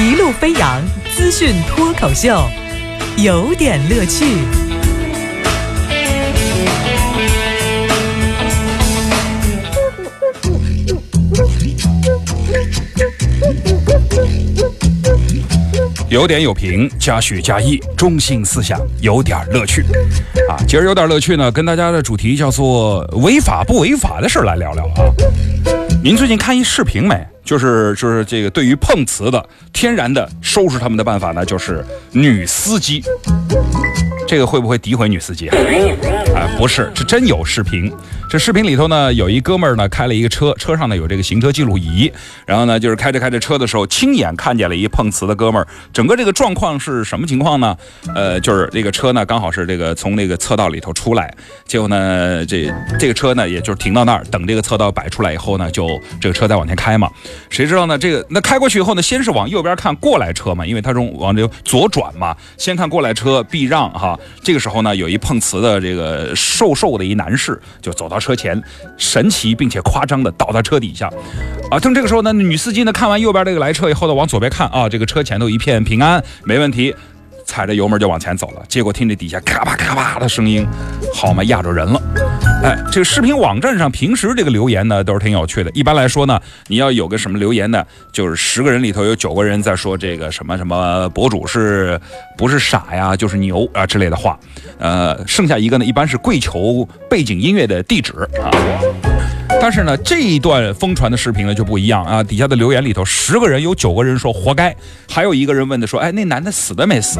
一路飞扬资讯脱口秀，有点乐趣。有点有评，加许加意，中心思想，有点乐趣。啊，今儿有点乐趣呢，跟大家的主题叫做违法不违法的事来聊聊啊。您最近看一视频没？就是就是这个对于碰瓷的，天然的收拾他们的办法呢，就是女司机。这个会不会诋毁女司机啊？啊，不是，是真有视频。这视频里头呢，有一哥们儿呢开了一个车，车上呢有这个行车记录仪，然后呢就是开着开着车的时候，亲眼看见了一碰瓷的哥们儿。整个这个状况是什么情况呢？呃，就是这个车呢刚好是这个从那个侧道里头出来，结果呢这这个车呢也就是停到那儿等这个侧道摆出来以后呢，就这个车再往前开嘛。谁知道呢？这个那开过去以后呢，先是往右边看过来车嘛，因为他从往这左转嘛，先看过来车避让哈。这个时候呢，有一碰瓷的这个瘦瘦的一男士就走到车前，神奇并且夸张的倒在车底下，啊，正这个时候呢，女司机呢看完右边这个来车以后呢，往左边看啊，这个车前头一片平安，没问题。踩着油门就往前走了，结果听这底下咔吧咔吧的声音，好嘛，压着人了。哎，这个视频网站上平时这个留言呢都是挺有趣的。一般来说呢，你要有个什么留言呢，就是十个人里头有九个人在说这个什么什么博主是不是傻呀，就是牛啊之类的话。呃，剩下一个呢，一般是跪求背景音乐的地址啊。但是呢，这一段疯传的视频呢就不一样啊！底下的留言里头，十个人有九个人说活该，还有一个人问的说：“哎，那男的死的没死？”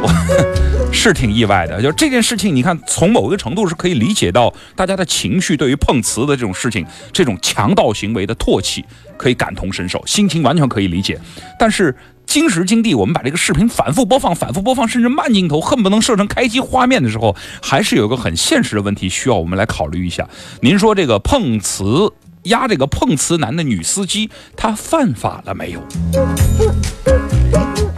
我 是挺意外的。就这件事情，你看，从某个程度是可以理解到大家的情绪对于碰瓷的这种事情、这种强盗行为的唾弃，可以感同身受，心情完全可以理解。但是。今时今地，我们把这个视频反复播放、反复播放，甚至慢镜头，恨不能设成开机画面的时候，还是有个很现实的问题需要我们来考虑一下。您说这个碰瓷压这个碰瓷男的女司机，他犯法了没有？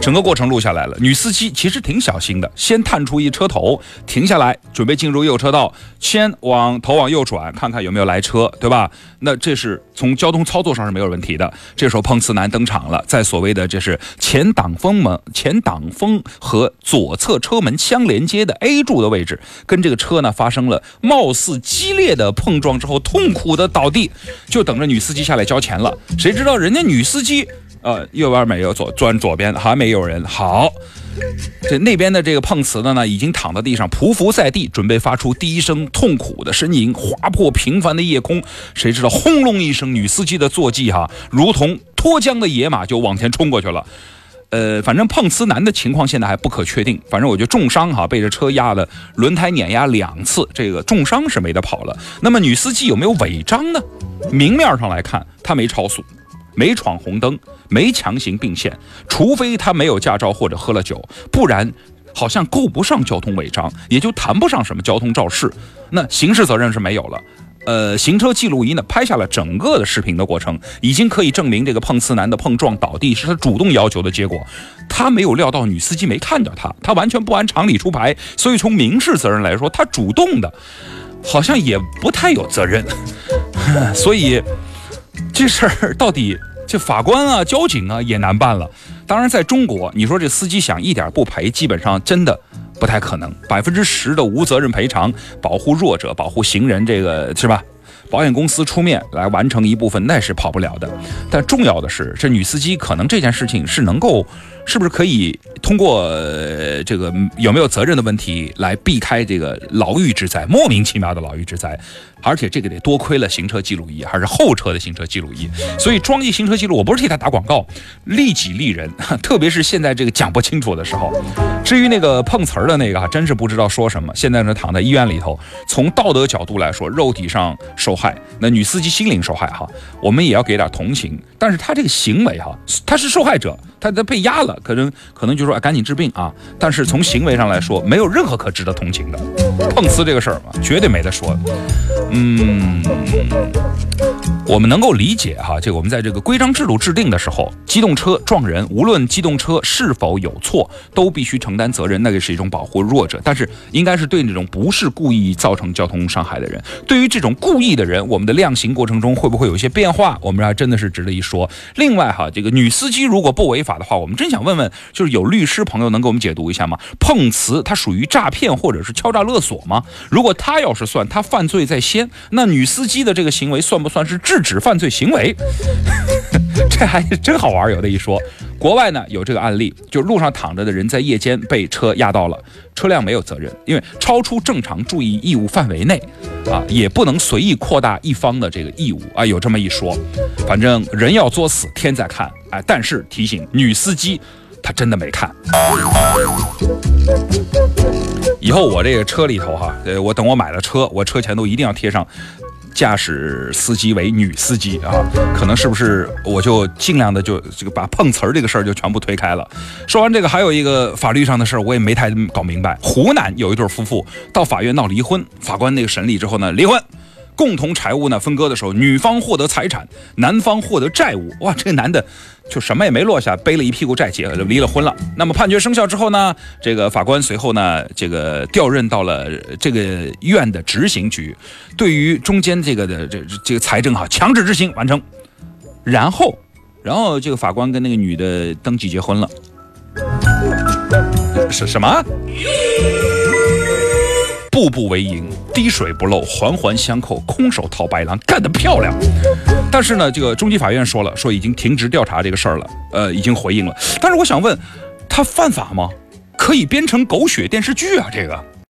整个过程录下来了，女司机其实挺小心的，先探出一车头，停下来，准备进入右车道，先往头往右转，看看有没有来车，对吧？那这是从交通操作上是没有问题的。这时候碰瓷男登场了，在所谓的这是前挡风门、前挡风和左侧车门相连接的 A 柱的位置，跟这个车呢发生了貌似激烈的碰撞之后，痛苦的倒地，就等着女司机下来交钱了。谁知道人家女司机？呃，右边没有左，转左边还没有人。好，这那边的这个碰瓷的呢，已经躺在地上匍匐在地，准备发出第一声痛苦的呻吟，划破平凡的夜空。谁知道轰隆一声，女司机的坐骑哈，如同脱缰的野马就往前冲过去了。呃，反正碰瓷男的情况现在还不可确定。反正我觉得重伤哈，被这车压的轮胎碾压两次，这个重伤是没得跑了。那么女司机有没有违章呢？明面上来看，她没超速。没闯红灯，没强行并线，除非他没有驾照或者喝了酒，不然好像够不上交通违章，也就谈不上什么交通肇事。那刑事责任是没有了。呃，行车记录仪呢拍下了整个的视频的过程，已经可以证明这个碰瓷男的碰撞倒地是他主动要求的结果。他没有料到女司机没看到他，他完全不按常理出牌，所以从民事责任来说，他主动的，好像也不太有责任。所以这事儿到底？这法官啊，交警啊也难办了。当然，在中国，你说这司机想一点不赔，基本上真的不太可能。百分之十的无责任赔偿，保护弱者，保护行人，这个是吧？保险公司出面来完成一部分，那是跑不了的。但重要的是，这女司机可能这件事情是能够。是不是可以通过这个有没有责任的问题来避开这个牢狱之灾？莫名其妙的牢狱之灾，而且这个得多亏了行车记录仪，还是后车的行车记录仪。所以装一行车记录，我不是替他打广告，利己利人，特别是现在这个讲不清楚的时候。至于那个碰瓷儿的那个，真是不知道说什么。现在呢，躺在医院里头，从道德角度来说，肉体上受害，那女司机心灵受害哈，我们也要给点同情。但是她这个行为哈，她是受害者，她她被压了。可能可能就说赶紧治病啊！但是从行为上来说，没有任何可值得同情的。碰瓷这个事儿嘛，绝对没得说。嗯。我们能够理解哈，这个我们在这个规章制度制定的时候，机动车撞人，无论机动车是否有错，都必须承担责任，那个是一种保护弱者。但是应该是对那种不是故意造成交通伤害的人，对于这种故意的人，我们的量刑过程中会不会有一些变化？我们还真的是值得一说。另外哈，这个女司机如果不违法的话，我们真想问问，就是有律师朋友能给我们解读一下吗？碰瓷它属于诈骗或者是敲诈勒索吗？如果他要是算，他犯罪在先，那女司机的这个行为算不算是制止犯罪行为？这还真好玩，有的一说。国外呢有这个案例，就路上躺着的人在夜间被车压到了，车辆没有责任，因为超出正常注意义务范围内，啊，也不能随意扩大一方的这个义务啊，有这么一说。反正人要作死，天在看，哎，但是提醒女司机，她真的没看。以后我这个车里头哈，呃，我等我买了车，我车前都一定要贴上。驾驶司机为女司机啊，可能是不是我就尽量的就这个把碰瓷儿这个事儿就全部推开了。说完这个，还有一个法律上的事儿，我也没太搞明白。湖南有一对夫妇到法院闹离婚，法官那个审理之后呢，离婚。共同财物呢分割的时候，女方获得财产，男方获得债务。哇，这个男的就什么也没落下，背了一屁股债，结就离了婚了。那么判决生效之后呢，这个法官随后呢，这个调任到了这个院的执行局，对于中间这个的这这个财政哈强制执行完成。然后，然后这个法官跟那个女的登记结婚了。是什么？步步为营，滴水不漏，环环相扣，空手套白狼，干得漂亮。但是呢，这个中级法院说了，说已经停职调查这个事儿了，呃，已经回应了。但是我想问，他犯法吗？可以编成狗血电视剧啊，这个。